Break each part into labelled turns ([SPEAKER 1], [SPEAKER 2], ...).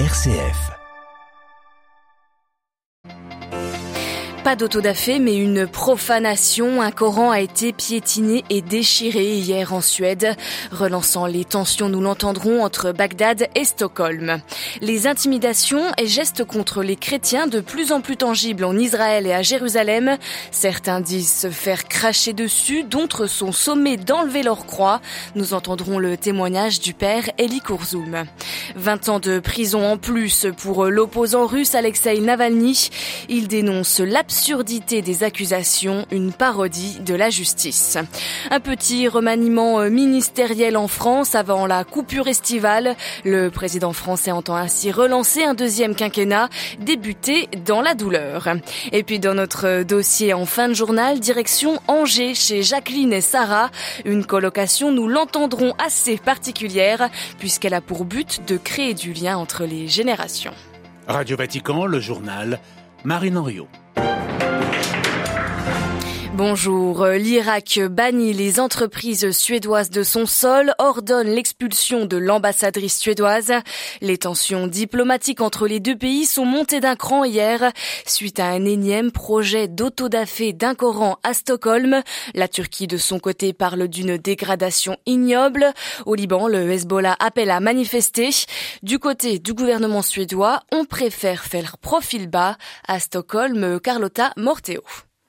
[SPEAKER 1] RCF.
[SPEAKER 2] Pas d'autodafé, mais une profanation. Un Coran a été piétiné et déchiré hier en Suède, relançant les tensions, nous l'entendrons, entre Bagdad et Stockholm. Les intimidations et gestes contre les chrétiens de plus en plus tangibles en Israël et à Jérusalem. Certains disent se faire cracher dessus, d'autres sont sommés d'enlever leur croix. Nous entendrons le témoignage du père Eli Kourzoum. 20 ans de prison en plus pour l'opposant russe Alexei Navalny. Il dénonce l'absurdité des accusations, une parodie de la justice. Un petit remaniement euh, ministériel en France avant la coupure estivale. Le président français entend ainsi relancer un deuxième quinquennat débuté dans la douleur. Et puis dans notre dossier en fin de journal, direction Angers chez Jacqueline et Sarah. Une colocation, nous l'entendrons assez particulière puisqu'elle a pour but de créer du lien entre les générations.
[SPEAKER 3] Radio Vatican, le journal Marine Henriot.
[SPEAKER 2] Bonjour. L'Irak bannit les entreprises suédoises de son sol, ordonne l'expulsion de l'ambassadrice suédoise. Les tensions diplomatiques entre les deux pays sont montées d'un cran hier suite à un énième projet d'autodafé d'un Coran à Stockholm. La Turquie de son côté parle d'une dégradation ignoble. Au Liban, le Hezbollah appelle à manifester. Du côté du gouvernement suédois, on préfère faire profil bas. À Stockholm, Carlotta Morteo.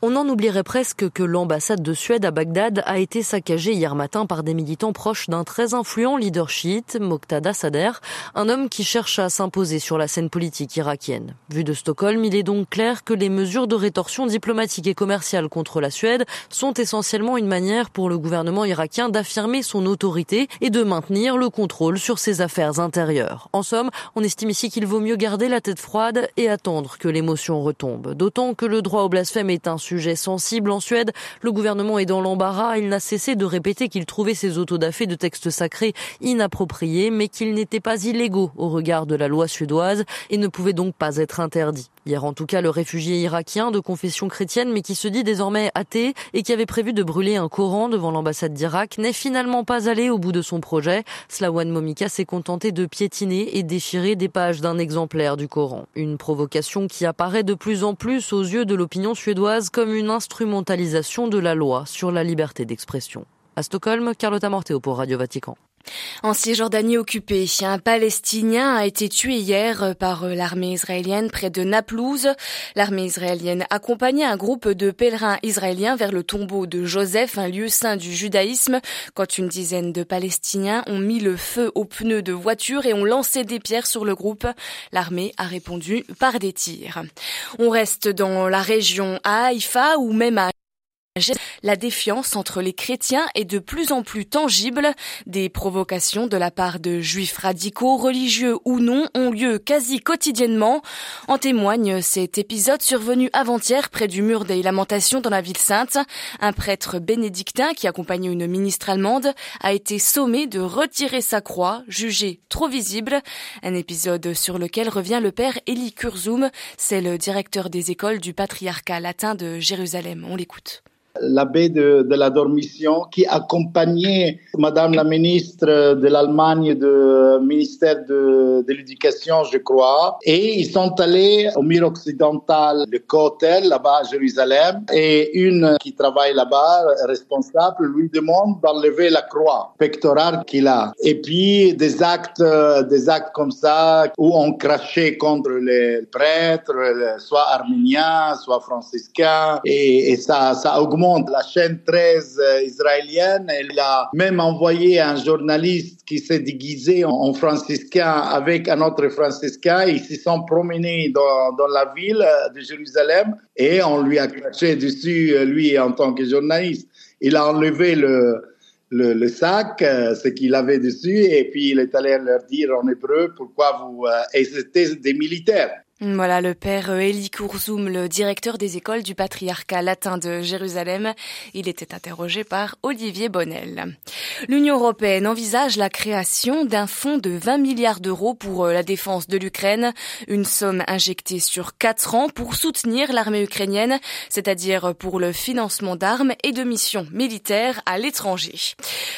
[SPEAKER 4] On en oublierait presque que l'ambassade de Suède à Bagdad a été saccagée hier matin par des militants proches d'un très influent leader chiite, Moqtada Sader, un homme qui cherche à s'imposer sur la scène politique irakienne. Vu de Stockholm, il est donc clair que les mesures de rétorsion diplomatique et commerciale contre la Suède sont essentiellement une manière pour le gouvernement irakien d'affirmer son autorité et de maintenir le contrôle sur ses affaires intérieures. En somme, on estime ici qu'il vaut mieux garder la tête froide et attendre que l'émotion retombe. D'autant que le droit au blasphème est un sujet sensible en Suède. Le gouvernement est dans l'embarras. Il n'a cessé de répéter qu'il trouvait ces autodafés de textes sacrés inappropriés, mais qu'ils n'étaient pas illégaux au regard de la loi suédoise et ne pouvaient donc pas être interdits. Hier en tout cas, le réfugié irakien de confession chrétienne mais qui se dit désormais athée et qui avait prévu de brûler un Coran devant l'ambassade d'Irak n'est finalement pas allé au bout de son projet. Slawan Momika s'est contenté de piétiner et déchirer des pages d'un exemplaire du Coran. Une provocation qui apparaît de plus en plus aux yeux de l'opinion suédoise comme une instrumentalisation de la loi sur la liberté d'expression. À Stockholm, Carlotta Morteo pour Radio Vatican.
[SPEAKER 2] En Cisjordanie occupée, un Palestinien a été tué hier par l'armée israélienne près de Naplouse. L'armée israélienne accompagnait un groupe de pèlerins israéliens vers le tombeau de Joseph, un lieu saint du judaïsme, quand une dizaine de Palestiniens ont mis le feu aux pneus de voitures et ont lancé des pierres sur le groupe. L'armée a répondu par des tirs. On reste dans la région à Haïfa ou même à la défiance entre les chrétiens est de plus en plus tangible. Des provocations de la part de juifs radicaux, religieux ou non, ont lieu quasi quotidiennement. En témoigne cet épisode survenu avant-hier près du mur des lamentations dans la ville sainte. Un prêtre bénédictin qui accompagnait une ministre allemande a été sommé de retirer sa croix, jugée trop visible. Un épisode sur lequel revient le père Eli Kurzum. C'est le directeur des écoles du patriarcat latin de Jérusalem. On l'écoute
[SPEAKER 5] l'abbé de, de, la Dormition, qui accompagnait Madame la ministre de l'Allemagne, du ministère de, l'Éducation, je crois. Et ils sont allés au mur occidental, le Kotel, là-bas à Jérusalem. Et une qui travaille là-bas, responsable, lui demande d'enlever la croix pectorale qu'il a. Et puis des actes, des actes comme ça, où on crachait contre les prêtres, soit arméniens, soit franciscains. Et, et ça, ça augmente la chaîne 13 euh, israélienne. Elle a même envoyé un journaliste qui s'est déguisé en franciscain avec un autre franciscain. Ils se sont promenés dans, la ville euh, de Jérusalem et on lui a craché dessus, euh, lui, en tant que journaliste. Il a enlevé le, le, le, sac, ce qu'il avait dessus, et puis il est allé leur dire en hébreu pourquoi vous. et c'était des militaires.
[SPEAKER 2] Voilà le père Eli Kourzoum, le directeur des écoles du patriarcat latin de Jérusalem. Il était interrogé par Olivier Bonnel. L'Union européenne envisage la création d'un fonds de 20 milliards d'euros pour euh, la défense de l'Ukraine, une somme injectée sur quatre ans pour soutenir l'armée ukrainienne, c'est-à-dire pour le financement d'armes et de missions militaires à l'étranger.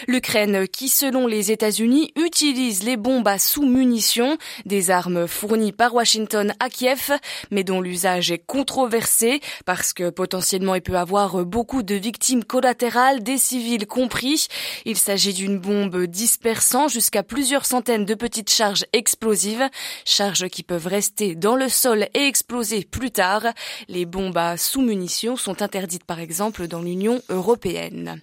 [SPEAKER 2] L'Ukraine qui, selon les États-Unis, utilise les bombes à sous-munitions, des armes fournies par Washington Kiev, mais dont l'usage est controversé parce que potentiellement il peut avoir beaucoup de victimes collatérales, des civils compris. Il s'agit d'une bombe dispersant jusqu'à plusieurs centaines de petites charges explosives, charges qui peuvent rester dans le sol et exploser plus tard. Les bombes à sous-munitions sont interdites par exemple dans l'Union européenne.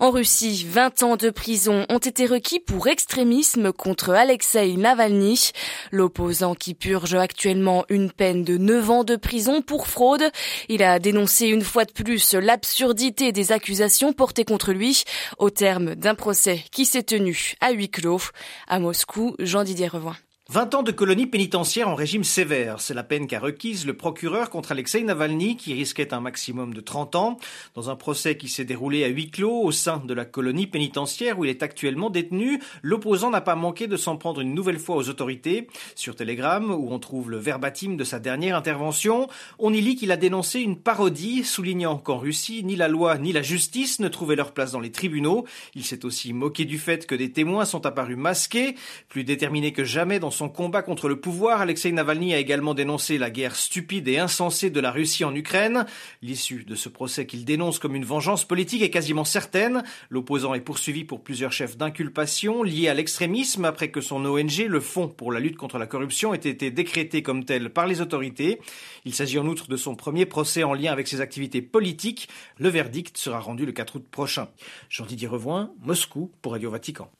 [SPEAKER 2] En Russie, 20 ans de prison ont été requis pour extrémisme contre Alexei Navalny, l'opposant qui purge actuellement une peine de 9 ans de prison pour fraude. Il a dénoncé une fois de plus l'absurdité des accusations portées contre lui au terme d'un procès qui s'est tenu à huis clos. À Moscou, Jean-Didier Revoin.
[SPEAKER 1] 20 ans de colonie pénitentiaire en régime sévère, c'est la peine qu'a requise le procureur contre Alexei Navalny qui risquait un maximum de 30 ans dans un procès qui s'est déroulé à huis clos au sein de la colonie pénitentiaire où il est actuellement détenu. L'opposant n'a pas manqué de s'en prendre une nouvelle fois aux autorités. Sur Telegram, où on trouve le verbatim de sa dernière intervention, on y lit qu'il a dénoncé une parodie soulignant qu'en Russie, ni la loi ni la justice ne trouvaient leur place dans les tribunaux. Il s'est aussi moqué du fait que des témoins sont apparus masqués, plus déterminés que jamais dans son combat contre le pouvoir, Alexei Navalny a également dénoncé la guerre stupide et insensée de la Russie en Ukraine. L'issue de ce procès qu'il dénonce comme une vengeance politique est quasiment certaine. L'opposant est poursuivi pour plusieurs chefs d'inculpation liés à l'extrémisme après que son ONG, le Fonds pour la lutte contre la corruption, ait été décrété comme tel par les autorités. Il s'agit en outre de son premier procès en lien avec ses activités politiques. Le verdict sera rendu le 4 août prochain. Jean-Didier Revoin, Moscou pour Radio Vatican.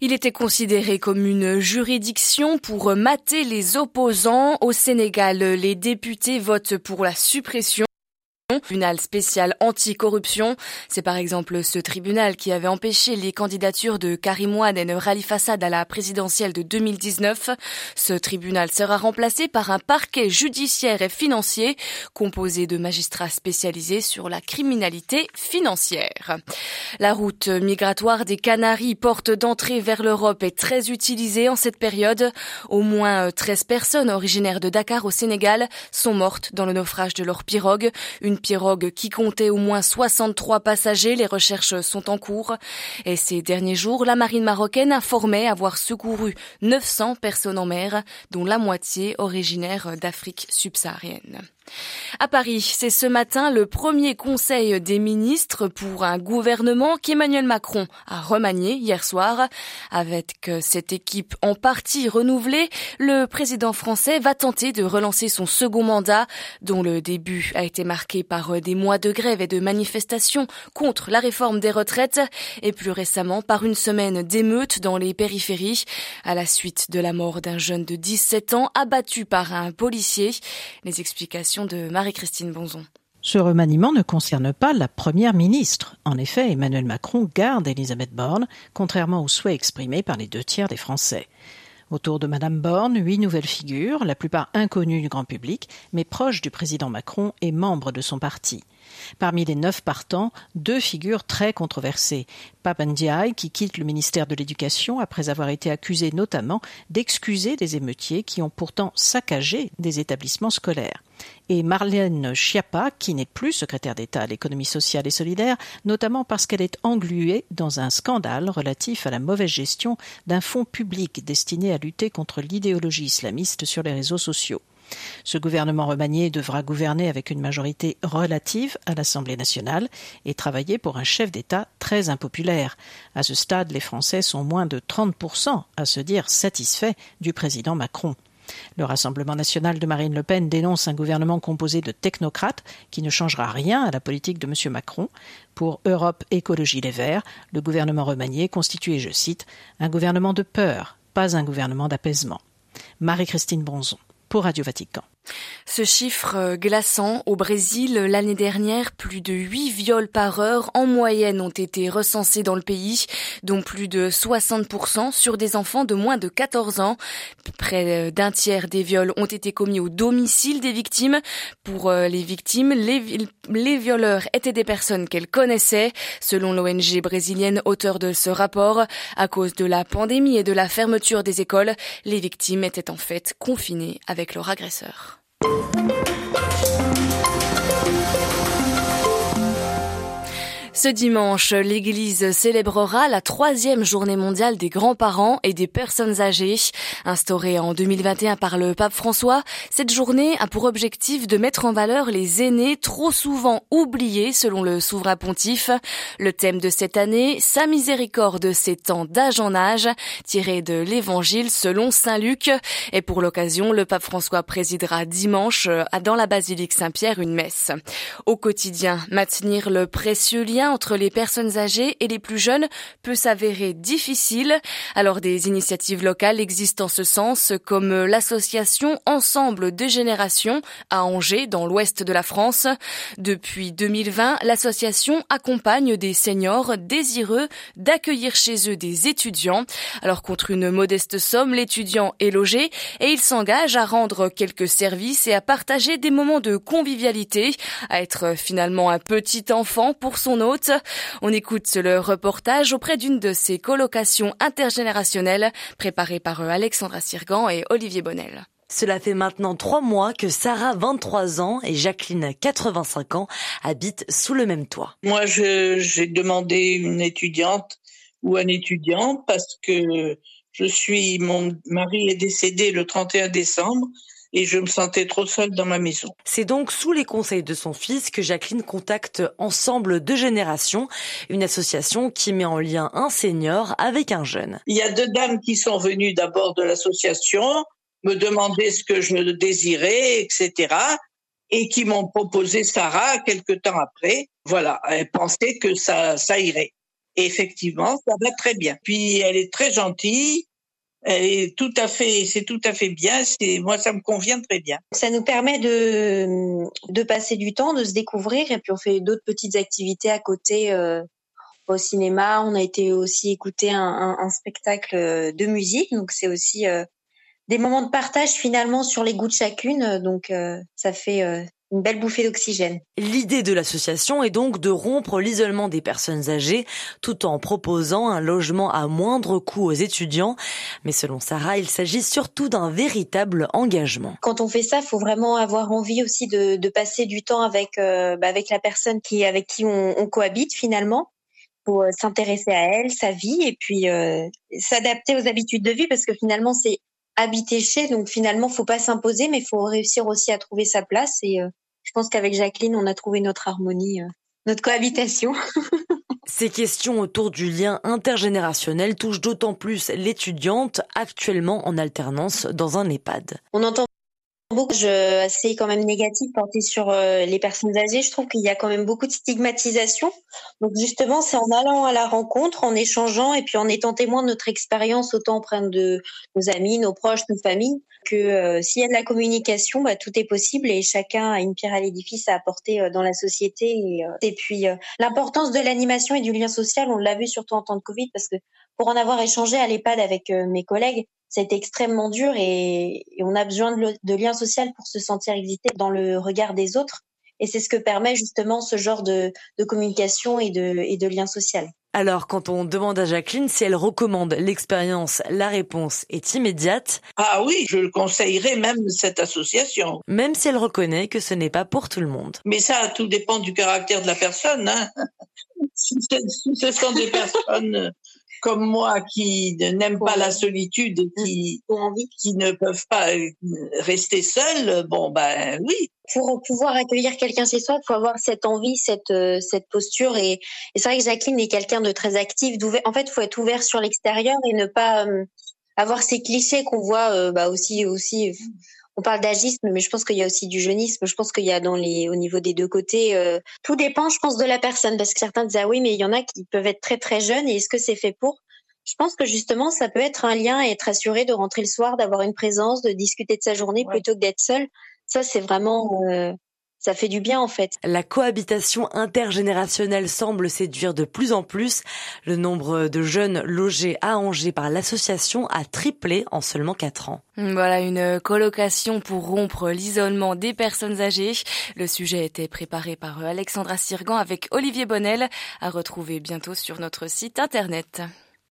[SPEAKER 2] Il était considéré comme une juridiction pour mater les opposants. Au Sénégal, les députés votent pour la suppression Tribunal spécial anti-corruption. C'est par exemple ce tribunal qui avait empêché les candidatures de Karim Ouad et Rali Fassad à la présidentielle de 2019. Ce tribunal sera remplacé par un parquet judiciaire et financier composé de magistrats spécialisés sur la criminalité financière. La route migratoire des Canaries, porte d'entrée vers l'Europe, est très utilisée en cette période. Au moins 13 personnes originaires de Dakar au Sénégal sont mortes dans le naufrage de leur pirogue. Pirogue qui comptait au moins 63 passagers. Les recherches sont en cours. Et ces derniers jours, la marine marocaine informait avoir secouru 900 personnes en mer, dont la moitié originaires d'Afrique subsaharienne. À Paris, c'est ce matin le premier conseil des ministres pour un gouvernement qu'Emmanuel Macron a remanié hier soir. Avec cette équipe en partie renouvelée, le président français va tenter de relancer son second mandat, dont le début a été marqué par des mois de grève et de manifestations contre la réforme des retraites et plus récemment par une semaine d'émeutes dans les périphéries à la suite de la mort d'un jeune de 17 ans abattu par un policier. Les explications de Marie-Christine Bonzon.
[SPEAKER 6] Ce remaniement ne concerne pas la première ministre. En effet, Emmanuel Macron garde Elisabeth Borne, contrairement aux souhaits exprimés par les deux tiers des Français. Autour de Madame Borne, huit nouvelles figures, la plupart inconnues du grand public, mais proches du président Macron et membres de son parti. Parmi les neuf partants, deux figures très controversées. Papandiaï, qui quitte le ministère de l'Éducation après avoir été accusé notamment d'excuser des émeutiers qui ont pourtant saccagé des établissements scolaires. Et Marlène Schiappa, qui n'est plus secrétaire d'État à l'économie sociale et solidaire, notamment parce qu'elle est engluée dans un scandale relatif à la mauvaise gestion d'un fonds public destiné à lutter contre l'idéologie islamiste sur les réseaux sociaux. Ce gouvernement remanié devra gouverner avec une majorité relative à l'Assemblée nationale et travailler pour un chef d'État très impopulaire. À ce stade, les Français sont moins de 30% à se dire satisfaits du président Macron. Le Rassemblement national de Marine Le Pen dénonce un gouvernement composé de technocrates qui ne changera rien à la politique de M. Macron. Pour Europe Écologie Les Verts, le gouvernement remanié constitue, je cite, un gouvernement de peur, pas un gouvernement d'apaisement. Marie-Christine Bronzon pour Radio Vatican.
[SPEAKER 2] Ce chiffre euh, glaçant, au Brésil, l'année dernière, plus de 8 viols par heure en moyenne ont été recensés dans le pays, dont plus de 60% sur des enfants de moins de 14 ans. Près euh, d'un tiers des viols ont été commis au domicile des victimes. Pour euh, les victimes, les, les violeurs étaient des personnes qu'elles connaissaient. Selon l'ONG brésilienne auteur de ce rapport, à cause de la pandémie et de la fermeture des écoles, les victimes étaient en fait confinées avec leur agresseur. Thank you. Ce dimanche, l'Église célébrera la troisième journée mondiale des grands-parents et des personnes âgées. Instaurée en 2021 par le pape François, cette journée a pour objectif de mettre en valeur les aînés trop souvent oubliés selon le souverain pontife. Le thème de cette année, sa miséricorde s'étend d'âge en âge, tiré de l'évangile selon Saint Luc. Et pour l'occasion, le pape François présidera dimanche dans la basilique Saint-Pierre une messe. Au quotidien, maintenir le précieux lien entre les personnes âgées et les plus jeunes peut s'avérer difficile. Alors des initiatives locales existent en ce sens, comme l'association Ensemble de générations à Angers, dans l'ouest de la France. Depuis 2020, l'association accompagne des seniors désireux d'accueillir chez eux des étudiants. Alors contre une modeste somme, l'étudiant est logé et il s'engage à rendre quelques services et à partager des moments de convivialité, à être finalement un petit enfant pour son hôte on écoute le reportage auprès d'une de ces colocations intergénérationnelles préparées par euh, Alexandra Sirgan et Olivier Bonnel.
[SPEAKER 7] Cela fait maintenant trois mois que Sarah, 23 ans, et Jacqueline, 85 ans, habitent sous le même toit.
[SPEAKER 8] Moi, j'ai demandé une étudiante ou un étudiant parce que je suis, mon mari est décédé le 31 décembre et je me sentais trop seule dans ma maison.
[SPEAKER 7] C'est donc sous les conseils de son fils que Jacqueline contacte Ensemble de Générations, une association qui met en lien un senior avec un jeune.
[SPEAKER 8] Il y a deux dames qui sont venues d'abord de l'association, me demander ce que je désirais, etc. Et qui m'ont proposé Sarah quelque temps après. Voilà, elle pensait que ça, ça irait. Et effectivement, ça va très bien. Puis elle est très gentille est tout à fait, c'est tout à fait bien. C'est moi, ça me convient très bien.
[SPEAKER 9] Ça nous permet de de passer du temps, de se découvrir, et puis on fait d'autres petites activités à côté. Euh, au cinéma, on a été aussi écouter un, un, spectacle de musique, donc c'est aussi euh, des moments de partage finalement sur les goûts de chacune. Donc euh, ça fait euh, une belle bouffée d'oxygène.
[SPEAKER 7] L'idée de l'association est donc de rompre l'isolement des personnes âgées tout en proposant un logement à moindre coût aux étudiants. Mais selon Sarah, il s'agit surtout d'un véritable engagement.
[SPEAKER 9] Quand on fait ça, il faut vraiment avoir envie aussi de, de passer du temps avec, euh, bah avec la personne qui, avec qui on, on cohabite finalement pour euh, s'intéresser à elle, sa vie et puis euh, s'adapter aux habitudes de vie parce que finalement c'est habiter chez donc finalement faut pas s'imposer mais il faut réussir aussi à trouver sa place et euh, je pense qu'avec Jacqueline, on a trouvé notre harmonie, euh, notre cohabitation.
[SPEAKER 7] Ces questions autour du lien intergénérationnel touchent d'autant plus l'étudiante actuellement en alternance dans un EHPAD.
[SPEAKER 9] On entend beaucoup assez quand même négatif porté sur euh, les personnes âgées. Je trouve qu'il y a quand même beaucoup de stigmatisation. Donc justement, c'est en allant à la rencontre, en échangeant et puis en étant témoin de notre expérience, autant auprès de nos amis, nos proches, nos familles, que euh, s'il y a de la communication, bah, tout est possible et chacun a une pierre à l'édifice à apporter euh, dans la société. Et, et puis l'importance de l'animation et du lien social, on l'a vu surtout en temps de Covid, parce que pour en avoir échangé à l'EHPAD avec mes collègues, c'est extrêmement dur et, on a besoin de, de lien social pour se sentir exister dans le regard des autres. Et c'est ce que permet justement ce genre de, de communication et de, et de lien social.
[SPEAKER 7] Alors, quand on demande à Jacqueline si elle recommande l'expérience, la réponse est immédiate.
[SPEAKER 8] Ah oui, je le conseillerais même cette association.
[SPEAKER 7] Même si elle reconnaît que ce n'est pas pour tout le monde.
[SPEAKER 8] Mais ça, tout dépend du caractère de la personne. Hein. si ce sont des personnes comme moi qui n'aiment pas la solitude et qui, qui ne peuvent pas euh, rester seuls, bon ben oui.
[SPEAKER 9] Pour pouvoir accueillir quelqu'un chez soi, il faut avoir cette envie, cette euh, cette posture et, et c'est vrai que Jacqueline est quelqu'un de très actif. En fait, il faut être ouvert sur l'extérieur et ne pas euh, avoir ces clichés qu'on voit bah aussi aussi on parle d'agisme, mais je pense qu'il y a aussi du jeunisme. Je pense qu'il y a dans les, au niveau des deux côtés, euh, tout dépend, je pense, de la personne, parce que certains disent ah oui, mais il y en a qui peuvent être très très jeunes, et est-ce que c'est fait pour? Je pense que justement, ça peut être un lien, être assuré de rentrer le soir, d'avoir une présence, de discuter de sa journée plutôt que d'être seul. Ça, c'est vraiment ça fait du bien en fait.
[SPEAKER 7] La cohabitation intergénérationnelle semble séduire de plus en plus. Le nombre de jeunes logés à Angers par l'association a triplé en seulement 4 ans.
[SPEAKER 2] Voilà une colocation pour rompre l'isolement des personnes âgées. Le sujet a été préparé par Alexandra Sirgan avec Olivier Bonnel à retrouver bientôt sur notre site internet.